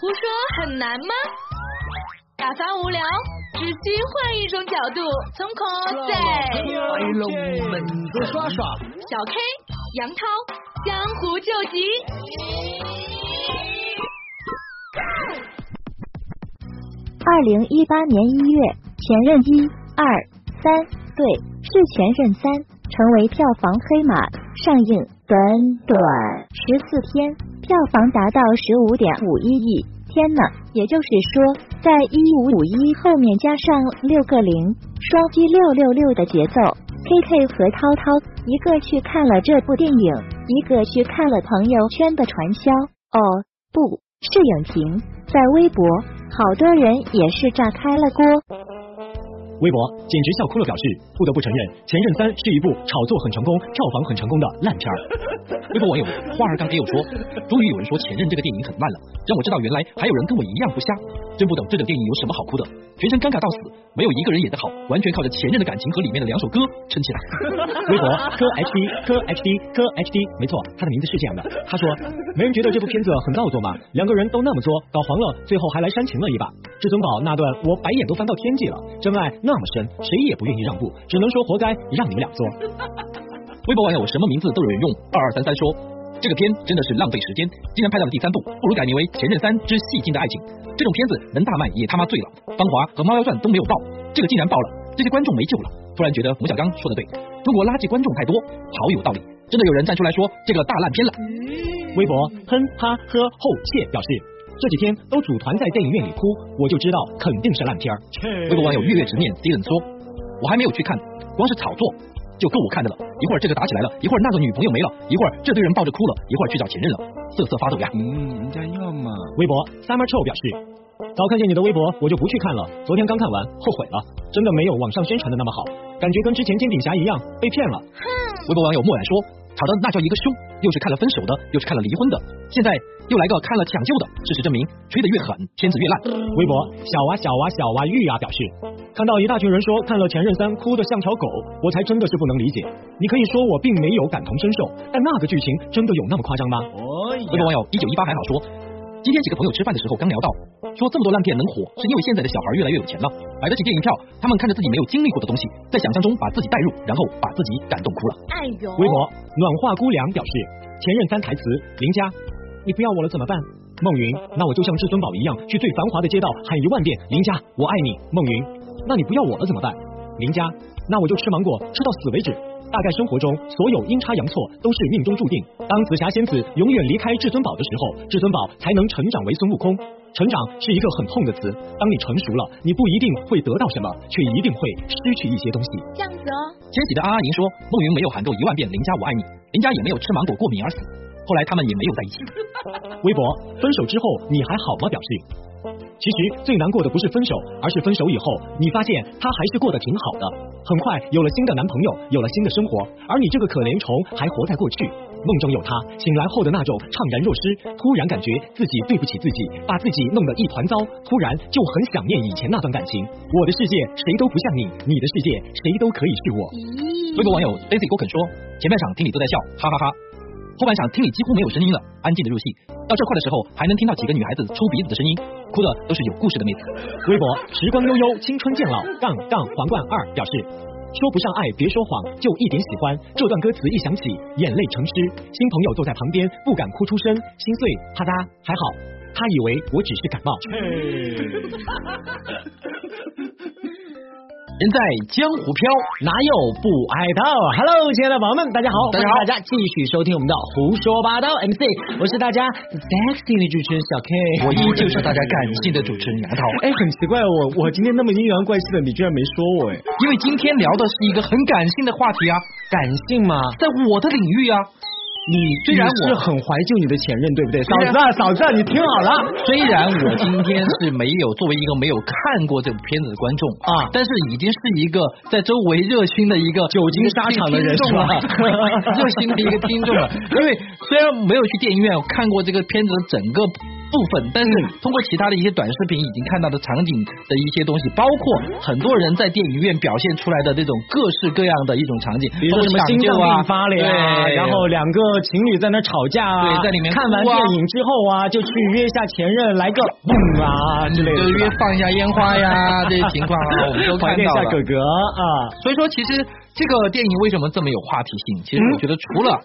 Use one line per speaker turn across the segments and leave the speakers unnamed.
胡说很难吗？打发无聊，只需换一种角度，从 cos
来龙门子耍耍，
小 K 杨涛江湖救急。
二零一八年一月，前任一、二、三对是前任三，成为票房黑马，上映短短十四天。票房达到十五点五一亿，天呐！也就是说，在一五五一后面加上六个零，双击六六六的节奏。K K 和涛涛，一个去看了这部电影，一个去看了朋友圈的传销。哦，不是影评，在微博，好多人也是炸开了锅。
微博简直笑哭了，表示不得不承认，《前任三》是一部炒作很成功、票房很成功的烂片儿。微博网友 花儿刚给我说，终于有人说《前任》这个电影很烂了，让我知道原来还有人跟我一样不瞎。真不懂这种电影有什么好哭的，全程尴尬到死，没有一个人演得好，完全靠着前任的感情和里面的两首歌撑起来。微博科 HD 科 HD 科 HD，没错，他的名字是这样的。他说，没人觉得这部片子很造作吗？两个人都那么作，搞黄了，最后还来煽情了一把。至尊宝那段，我白眼都翻到天际了。真爱那么深，谁也不愿意让步，只能说活该让你们俩作。微博网友什么名字都有人用，二二三三说。这个片真的是浪费时间，竟然拍到了第三部，不如改名为《前任三之戏精的爱情》。这种片子能大卖也他妈醉了，《芳华》和《猫妖传》都没有爆，这个竟然爆了，这些观众没救了。突然觉得冯小刚说的对，中国垃圾观众太多，好有道理。真的有人站出来说这个大烂片了。微博哼哈呵后谢表示，这几天都组团在电影院里哭，我就知道肯定是烂片儿。微博网友月月执念 e n 说，我还没有去看，光是炒作。就够我看的了，一会儿这个打起来了，一会儿那个女朋友没了，一会儿这堆人抱着哭了，一会儿去找前任了，瑟瑟发抖呀。
嗯，人家要嘛。
微博 summer c h o 表示，早看见你的微博我就不去看了，昨天刚看完后悔了，真的没有网上宣传的那么好，感觉跟之前煎饼侠一样被骗了。微博网友默然说。吵的那叫一个凶，又是看了分手的，又是看了离婚的，现在又来个看了抢救的。事实证明，吹得越狠，片子越烂。微博小娃小娃小娃玉啊表示，看到一大群人说看了《前任三》哭得像条狗，我才真的是不能理解。你可以说我并没有感同身受，但那个剧情真的有那么夸张吗？微博网友一九一八还好说。今天几个朋友吃饭的时候刚聊到，说这么多烂片能火，是因为现在的小孩越来越有钱了，买得起电影票。他们看着自己没有经历过的东西，在想象中把自己带入，然后把自己感动哭了。哎呦！微博暖化姑娘表示，前任三台词：林佳，你不要我了怎么办？孟云，那我就像至尊宝一样，去最繁华的街道喊一万遍林佳，我爱你。孟云，那你不要我了怎么办？林佳，那我就吃芒果吃到死为止。大概生活中所有阴差阳错都是命中注定。当紫霞仙子永远离开至尊宝的时候，至尊宝才能成长为孙悟空。成长是一个很痛的词。当你成熟了，你不一定会得到什么，却一定会失去一些东西。
这样子哦。
千玺的阿阿宁说，梦云没有喊够一万遍林家我爱你，林家也没有吃芒果过敏而死。后来他们也没有在一起。微博分手之后你还好吗？表示。其实最难过的不是分手，而是分手以后，你发现他还是过得挺好的，很快有了新的男朋友，有了新的生活，而你这个可怜虫还活在过去。梦中有他，醒来后的那种怅然若失，突然感觉自己对不起自己，把自己弄得一团糟，突然就很想念以前那段感情。我的世界谁都不像你，你的世界谁都可以是我。微博网友 Daisy 郭肯说，前半场听你都在笑，哈哈哈。后半场听你几乎没有声音了，安静的入戏。到这块的时候，还能听到几个女孩子抽鼻子的声音，哭的都是有故事的妹子。微博时光悠悠，青春渐老，杠杠皇冠二表示，说不上爱别说谎，就一点喜欢。这段歌词一响起，眼泪成诗。新朋友坐在旁边，不敢哭出声，心碎。啪嗒，还好，他以为我只是感冒。
人在江湖飘，哪有不挨刀？Hello，亲爱的宝宝们，大家好，
大家好，
大家继续收听我们的胡说八道 MC，我是大家 sexy 的主持人小 K，
我依旧是大家感性的主持人杨涛。
哎，很奇怪，我我今天那么阴阳怪气的，你居然没说我哎，
因为今天聊的是一个很感性的话题啊，
感性嘛，
在我的领域啊。
你虽然是很怀旧你的前任，对不对？嫂子，嫂子，你听好了。
虽然我今天是没有作为一个没有看过这部片子的观众 啊，但是已经是一个在周围热心的一个
久经沙场的人
众了，热心的一个听众了。因为虽然没有去电影院看过这个片子的整个。部分，但是通过其他的一些短视频已经看到的场景的一些东西，包括很多人在电影院表现出来的这种各式各样的一种场景，
比如说什么心脏病发了呀，
对
然后两个情侣在那吵架啊，
对在里面
看完电影之后啊，就去约一下前任来个蹦啊之类的，
就约放一下烟花呀 这些情况啊，我们都
怀念一
看到了。
下哥哥啊。
所以说，其实这个电影为什么这么有话题性？其实我觉得除了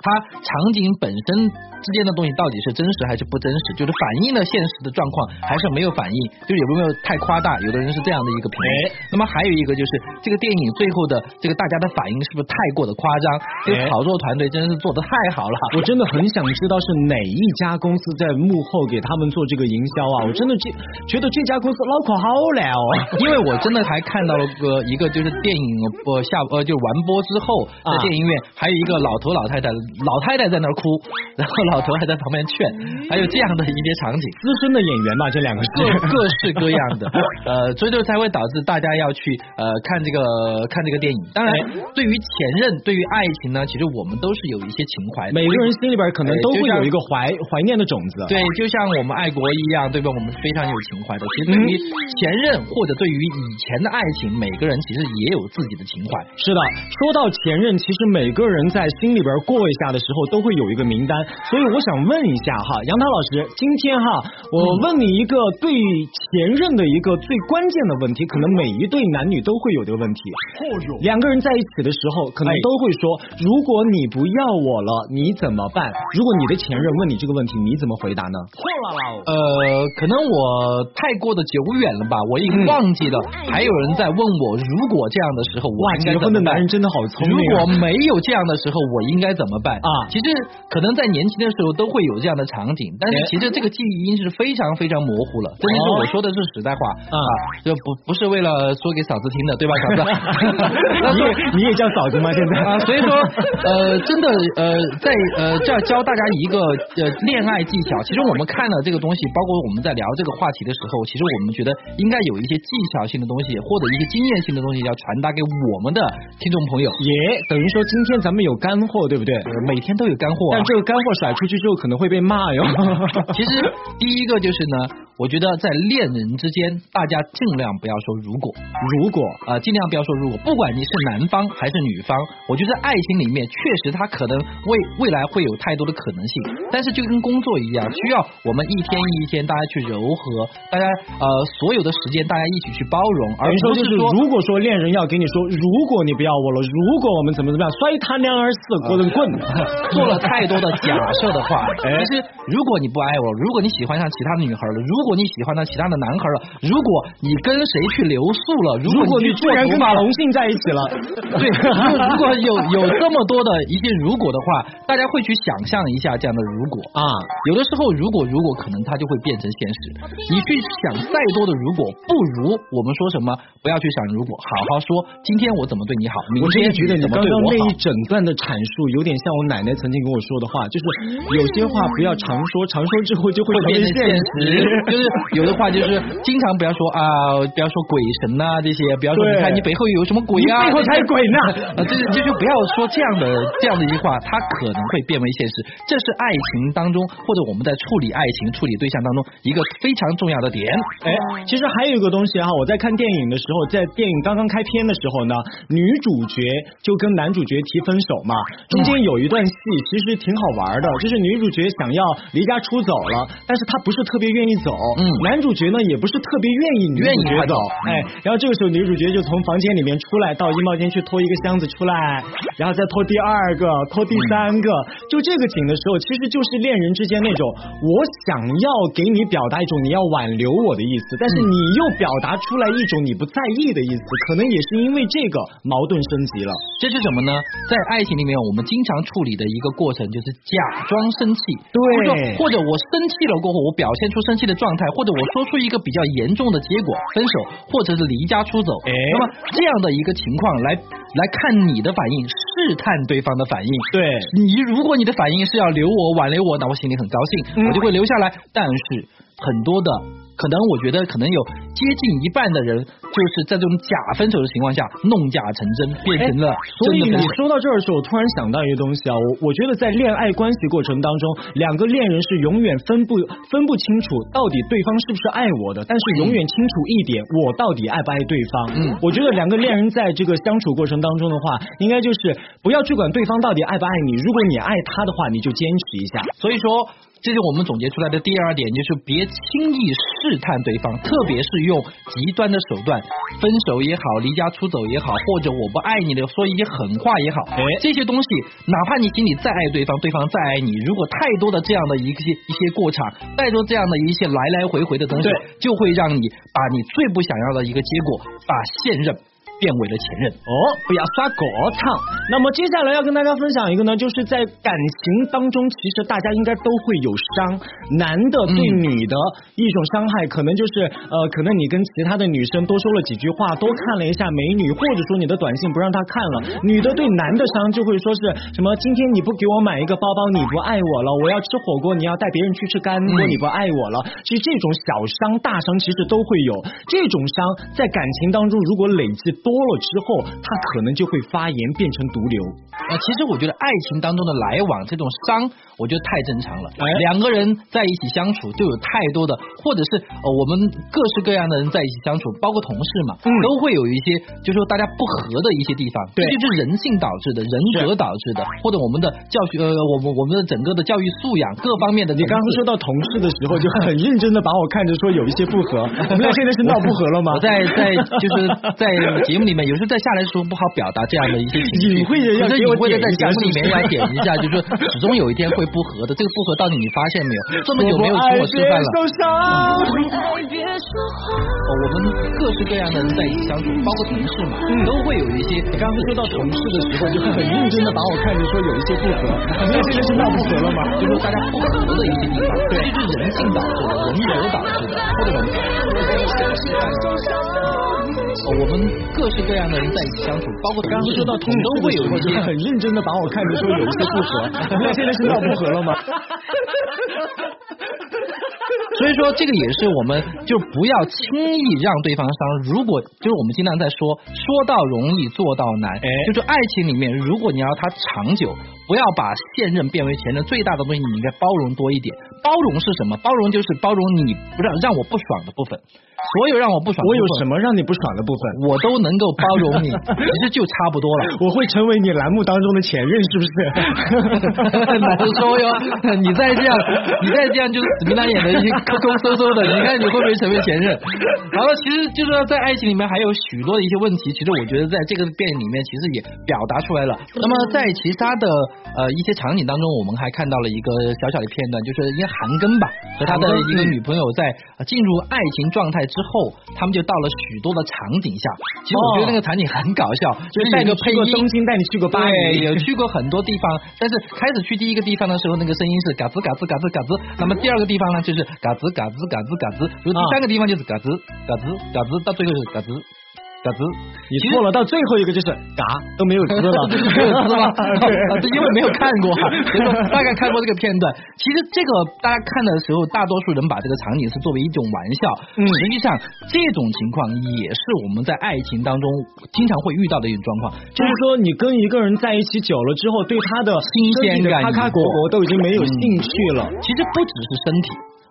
它场景本身之间的东西到底是真实还是不真实，就是反映了现实的状况还是没有反映，就是有没有太夸大？有的人是这样的一个评论。那么还有一个就是这个电影最后的这个大家的反应是不是太过的夸张？这个
哎
炒作团队真的是做的太好了。
我真的很想知道是哪一家公司在幕后给他们做这个营销啊！我真的这觉得这家公司脑壳好烂哦。
因为我真的还看到了个一个就是电影呃下呃就完播之后
啊
在电影院还有一个老头老太太老太太在那儿哭，然后老头还在旁边劝，还有这样的一些场景。
资深的演员嘛，这两个
各
是
各式各样的，呃，所以就才会导致大家要去呃看这个看这个电影。当然，对于前任，对于爱情呢，其实我们都是有一些情怀的。
每个人心里边可能都会有一个怀怀念的种子。
对，就像我们爱国一样，对吧？我们是非常有情怀的。其实对于前任或者对于以前的爱情，每个人其实也有自己的情怀。
是的，说到前任，其实每个人在心里边过一下的时候，都会有一个名单。所以我想问一下哈，杨涛老师，今天哈，我问你一个对前任的一个最关键的问题，可能每一对男女都会有这个问题。两个人在一起的时候，可能都会说，如果你不要我了，你怎么办？如果你的前任问你这个问题，你怎么回答呢？
呃，可能我太过的久远了吧，我已经忘记了。还有人在问我，如果这样的时候，我
哇，结婚的男人真的好聪明、
如
啊。
果没有这样的时候，我应该怎么办
啊
其实可能在年轻的时候都会有这样的场景，但是
哎
其实这个记忆已经是非常非常模糊了。真的是
哦
我说的是实在话
啊
就不不是为了说给嫂子听的，对吧，嫂子？那
你
说
也 你也叫嫂子吗？现在
啊，所以说，呃，真的，呃，在呃这儿教大家一个呃恋爱技巧。其实我们看了这个东西，包括我们在聊这个话题的时候，其实我们觉得应该有一些技巧性的东西，或者一些经验性的东西要传达给我们的听众朋友。
也等于说今天咱们有干货，对不对？
呃每天都有干货、啊。
但，这个干货甩出去之后可能会被骂哟。
其实第一个就是呢，我觉得在恋人之间，大家尽量不要说如果，
如果
啊、尽量不要说如果，不管你是男方还是女方，我觉得爱情里面确实它可能未未来会有太多的可能性，但是就跟工作一样，需要我们一天一天大家去柔和，大家呃所有的时间大家一起去包容，而
等于说就是，
不是说
如果说恋人要给你说，如果你不要我了，如果我们怎么怎么样，摔他娘儿死滚滚滚，
做了太多的假设的话，
哎
其实如果你不爱我，如果你喜欢上其他的女孩了，如果你喜欢上其他的男孩了，如果你跟谁去留宿了，如
如
果你
果你突然跟同性在一起了，
对，如如果有有这么多的一些如果的话，大家会去想象一下这样的如果
啊。
有的时候，如果如果可能它就会变成现实。你去想再多的如果，不如我们说什么，不要去想如果，好好说今天我怎么对你好，明
我真
天
的觉得你刚刚那一。整段的阐述，有点像我奶奶曾经跟我说的话，就是有些话不要常说，常说之后就会
会变成现
现
实，就是有的话就是经常不要说啊，不要说鬼神呐、这些，不要说你看你背后有什么鬼啊，
背后才有鬼呢
啊，这这就不要说这样的这样的一句话，它可能会变为现实。这是爱情当中或者我们在处理爱情、处理对象当中一个非常重要的点。
哎，其实还有一个东西哈，我在看电影的时候，在电影刚刚开篇的时候呢，女主角就跟男主角提分手嘛，中间有一段戏其实挺好玩的，就是女主角想要离家出走了，但是她不是特别愿意走，
嗯
男主角呢也不是特别愿意女
愿意走
主角走，哎，然后这个时候女主角就从房间里面出来，到衣帽间去拖一个箱子出来，然后再拖第二个，拖第三个，就这个景的时候，其实就是恋人之间那种我想要给你表达一种你要挽留我的意思，但是你又表达出来一种你不在意的意思，可能也是因为这个矛盾升级了。
这是什么呢？在爱情里面，我们经常处理的一个过程就是假装生气，
对
或者或者我生气了过后，我表现出生气的状态，或者我说出一个比较严重的结果，分手，或者是离家出走。
哎
那么这样的一个情况来来看你的反应，试探对方的反应。
对，
你如果你的反应是要留我挽留我，那我心里很高兴，
嗯
我就会留下来。但是很多的可能，我觉得可能有接近一半的人就是在这种假分手的情况下弄假成真，变成了
所以你
真的分手。
说到这儿的时候，我突然想到一个东西啊，我我觉得在恋爱关系过程当中，两个恋人是永远分不分不清楚到底对方是不是爱我的，但是永远清楚一点，我到底爱不爱对方。
嗯
我觉得两个恋人在这个相处过程当中的话，应该就是不要去管对方到底爱不爱你，如果你爱他的话，你就坚持一下。
所以说，这是我们总结出来的第二点，就是别轻易试探对方，特别是用极端的手段，分手也好，离家出走也好，或者我不爱你的说一些狠话也好，
哎。
这些东西，哪怕你心里再爱对方，对方再爱你，如果太多的这样的一些一些过场，太多这样的一些来来回回的东西，就会让你把你最不想要的一个结果，把现任变为了前任。
哦，不要刷国唱。那么接下来要跟大家分享一个呢，就是在感情当中，其实大家应该都会有伤，男的对女的一种伤害，可能就是呃，可能你跟其他的女生多说了几句话，多看了一下美女，或者说你的短信不让她看了。女的对男的伤就会说是什么，今天你不给我买一个包包，你不爱我了；我要吃火锅，你要带别人去吃干锅，你不爱我了。其实这种小伤、大伤其实都会有。这种伤在感情当中，如果累积多了之后，它可能就会发炎变成毒瘤。
啊，其实我觉得爱情当中的来往这种伤，我觉得太正常了。
哎
两个人在一起相处，就有太多的，或者是呃我们各式各样的人在一起相处，包括同事嘛，
嗯
都会有一些，就是说大家不和的一些地方，
对
这就是人性导致的，人格导致的，或者我们的教学，呃，我们我们的整个的教育素养各方面的。
你刚刚说到同事的时候，就很认真的把我看着说有一些不合，我们俩现在是闹不和了吗
我？在在就是在节目里面，有时候在下来的时候不好表达这样的一些情绪，
隐晦地要
可是
给我
隐晦的在节目里面要点一下，就是始终有一天会不和的。这个不和到底你发现没有？这么久没有请我吃饭了。哦我们各式各样的人在一起相处，包括同事嘛，都会有一些。
你刚刚说到同事的时候，就很认真的把我看着说有一些不合，我们俩现在是闹不和了吗？
就是大家不和的一些地方，对，这就是人性导致的，人格导致的，或者我们 哦，我们各式各样的人在一起相处，包括
刚刚说到同事
都会有一些
很认真的把我看着说有一些不合，我们现在是闹不合了吗？
所以说，这个也是我们就不要轻易让对方伤。如果就是我们经常在说，说到容易做到难，
哎
就是爱情里面，如果你要它长久，不要把现任变为前任。最大的东西，你应该包容多一点。包容是什么？包容就是包容你不让让我不爽的部分，所有让我不爽的
我有什么让你不爽的部分？
我都能够包容你，其实就差不多了。
我会成为你栏目当中的前任，是不是？
难说哟，你再这样，你再这样就是死皮赖脸的一些抠抠搜搜的，你看你会不会成为前任？好了，其实就是说在爱情里面还有许多的一些问题，其实我觉得在这个电影里面其实也表达出来了。那么在其他的呃一些场景当中，我们还看到了一个小小的片段，就是因为韩庚吧和他的一个女朋友在呃进入爱情状态之后，他们就到了许多的场景下。其实我觉得那个场景很搞笑，就是
带
个配音
你去过东京，带你去过巴，黎，
有去过很多地方，但是开始去第一个地方的时候，那个声音是嘎吱嘎吱嘎吱嘎吱，那么第二个地方呢就是嘎吱嘎吱嘎吱嘎吱，然后第三个地方就是嘎吱嘎吱嘎吱，到最后就是嘎吱。嘎吱，
你错了，到最后一个就是嘎都没有滋了，
没有滋吗？
对
啊这因为没有看过哈，大概看过这个片段。其实这个大家看的时候，大多数人把这个场景是作为一种玩笑，
嗯
实际上这种情况也是我们在爱情当中经常会遇到的一种状况，
就是说，你跟一个人在一起久了之后，对他的
新鲜感
咔咔果果都已经没有兴趣了。
其实不只是身体。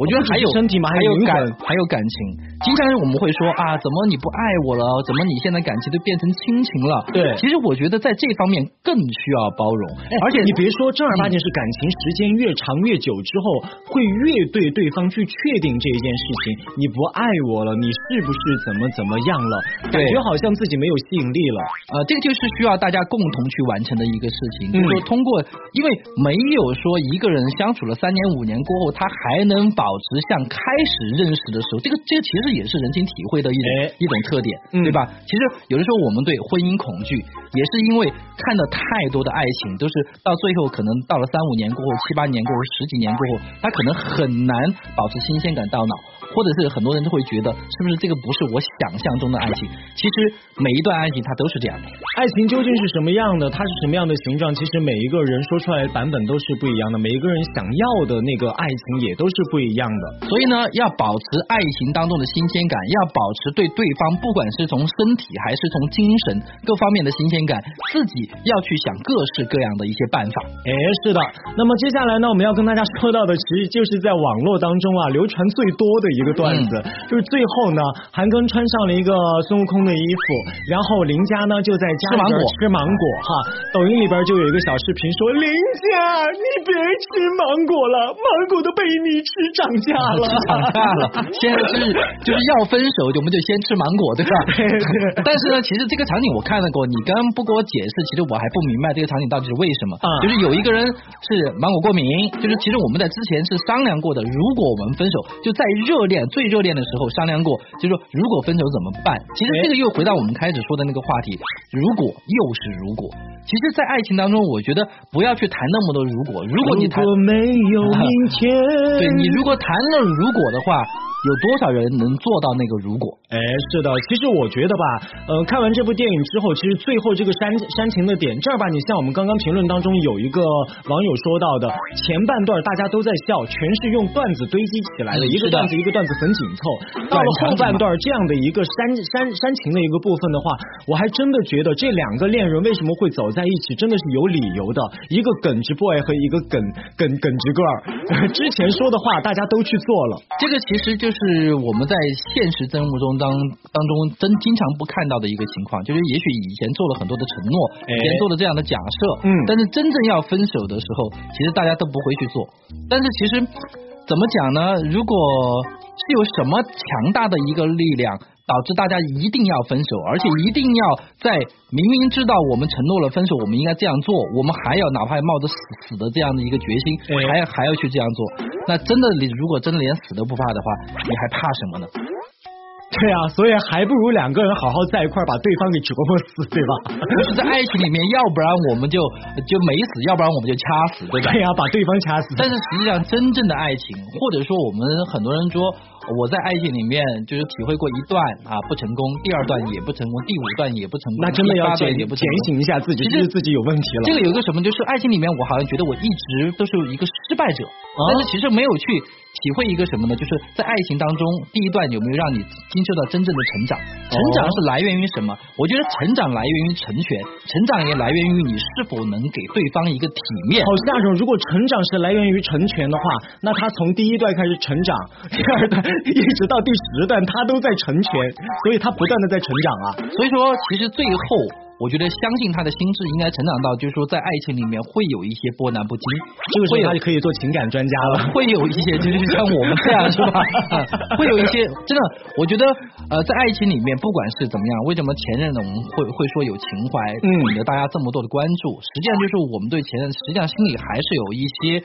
我觉得还有
身体嘛还
还有感还有感情。经常我们会说啊，怎么你不爱我了？怎么你现在感情都变成亲情了？
对
其实我觉得在这方面更需要包容，
而且你别说正儿八经是感情时间越长越久之后，会越对对方去确定这一件事情，你不爱我了，你是不是怎么怎么样了？感觉好像自己没有吸引力了。
呃，这个就是需要大家共同去完成的一个事情，就是说
嗯
通过，因为没有说一个人相处了三年五年过后，他还能保持像开始认识的时候，这个这个其实也是人情体会的一种、
哎。
一种特点，
嗯。
对吧？其实有的时候我们对婚姻恐惧，也是因为看的太多的爱情，都是到最后可能到了三五年过后、七八年过后、十几年过后，他可能很难保持新鲜感到脑，或者是很多人都会觉得是不是这个不是我想象中的爱情？其实每一段爱情它都是这样的。
爱情究竟是什么样的？它是什么样的形状？其实每一个人说出来的版本都是不一样的，每一个人想要的那个爱情也都是不一样的。
所以呢，要保持爱情当中的新鲜感，要保持对对方不管是从身体还是从精神各方面的新鲜感，自己要去想各式各样的一些办法。
哎，是的。那么接下来呢，我们要跟大家说到的，其实就是在网络当中啊流传最多的一个段子，就是最后呢，韩庚穿上了一个孙悟空的衣服，然后林佳呢就在家里边吃芒果哈。抖音里边就有一个小视频说：“林佳，你别吃芒果了，芒果都被你吃涨价 了，
涨价了。现在就是就是要分手，我们就先吃芒果，对吧？但是呢，其实这个场景我看到过，你刚刚不给我解释，其实我还不明白这个场景到底是为什么。就是有一个人是芒果过敏，就是其实我们在之前是商量过的，如果我们分手，就在热恋最热恋的时候商量过，就是说如果分手怎么办？其实这个又回到我们开始说的那个话题，如果又是如果。其实，在爱情当中，我觉得不要去谈那么多如果。如果你谈
没有明 天，
对你如果谈了如果的话。有多少人能做到那个如果？
哎，是的，其实我觉得吧，呃，看完这部电影之后，其实最后这个煽煽情的点这儿吧，你像我们刚刚评论当中有一个网友说到的，前半段大家都在笑，全是用段子堆积起来的，一个段子一个段子很紧凑。到了后半段这样的一个煽煽煽情的一个部分的话，我还真的觉得这两个恋人为什么会走在一起，真的是有理由的。一个耿直 boy 和一个耿耿耿直 girl，之前说的话大家都去做了，
这个其实就。是我们在现实生活中当当中真经常不看到的一个情况，就是也许以前做了很多的承诺，以前做了这样的假设，
嗯，
但是真正要分手的时候，其实大家都不会去做。但是其实怎么讲呢？如果是有什么强大的一个力量。导致大家一定要分手，而且一定要在明明知道我们承诺了分手，我们应该这样做，我们还要哪怕冒着死死的这样的一个决心，还还要去这样做。那真的，你如果真的连死都不怕的话，你还怕什么呢？
对啊，所以还不如两个人好好在一块儿，把对方给折磨死，对吧？
就是在爱情里面，要不然我们就就没死，要不然我们就掐死，对吧？
对呀，把对方掐死。
但是实际上，真正的爱情，或者说我们很多人说。我在爱情里面就是体会过一段啊不成功，第二段也不成功，第五段也不成功，
那真的要检
也不
检醒一下自己，其实自己有问题了。
这个有一个什么，就是爱情里面我好像觉得我一直都是一个失败者，但是其实没有去体会一个什么呢？就是在爱情当中，第一段有没有让你经受到真正的成长？成长是来源于什么？我觉得成长来源于成全，成长也来源于你是否能给对方一个体面。
好下种，如果成长是来源于成全的话，那他从第一段开始成长，第二段。一直到第十段，他都在成全，所以他不断的在成长啊。
所以说，其实最后，我觉得相信他的心智应该成长到，就是说在爱情里面会有一些波澜不惊。
这个时候他就可以做情感专家了。
会有一些，就是像我们这样，是吧？会有一些，真的，我觉得，呃，在爱情里面，不管是怎么样，为什么前任呢？我们会会说有情怀，引得大家这么多的关注。实际上，就是我们对前任，实际上心里还是有一些。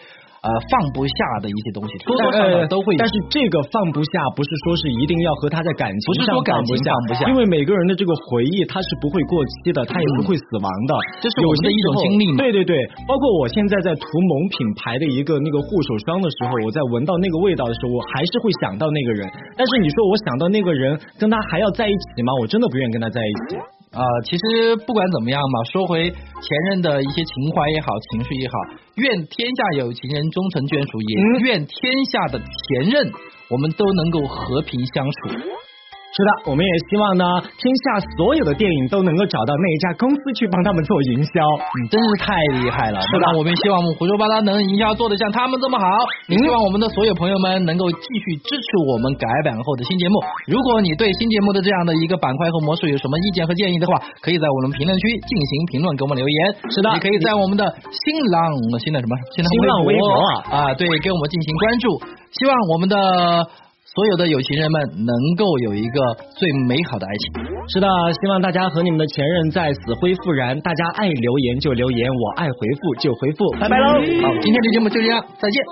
呃，放不下的一些东西，多多少少都会。
但是这个放不下，不是说是一定要和他在感情上
放
不下，
不下，
因为每个人的这个回忆，它是不会过期的，它也不会死亡的。
这是我们的一种经历。
对对对，包括我现在在涂某品牌的一个那个护手霜的时候，我在闻到那个味道的时候，我还是会想到那个人。但是你说我想到那个人跟他还要在一起吗？我真的不愿意跟他在一起。
啊，其实不管怎么样嘛，说回前任的一些情怀也好，情绪也好，愿天下有情人终成眷属，也愿天下的前任我们都能够和平相处。
是的，我们也希望呢，天下所有的电影都能够找到那一家公司去帮他们做营销，
嗯，真是太厉害了。
是的，
我们希望我们胡说八道能营销做的像他们这么好。也希望我们的所有朋友们能够继续支持我们改版后的新节目。如果你对新节目的这样的一个板块和模式有什么意见和建议的话，可以在我们评论区进行评论，给我们留言。
是的，
也可以在我们的新浪新的什么新浪微博啊，对，给我们进行关注。希望我们的。所有的有情人们能够有一个最美好的爱情。
是的，希望大家和你们的前任再死灰复燃。大家爱留言就留言，我爱回复就回复。拜拜喽！
好，今天的节目就这样，再见。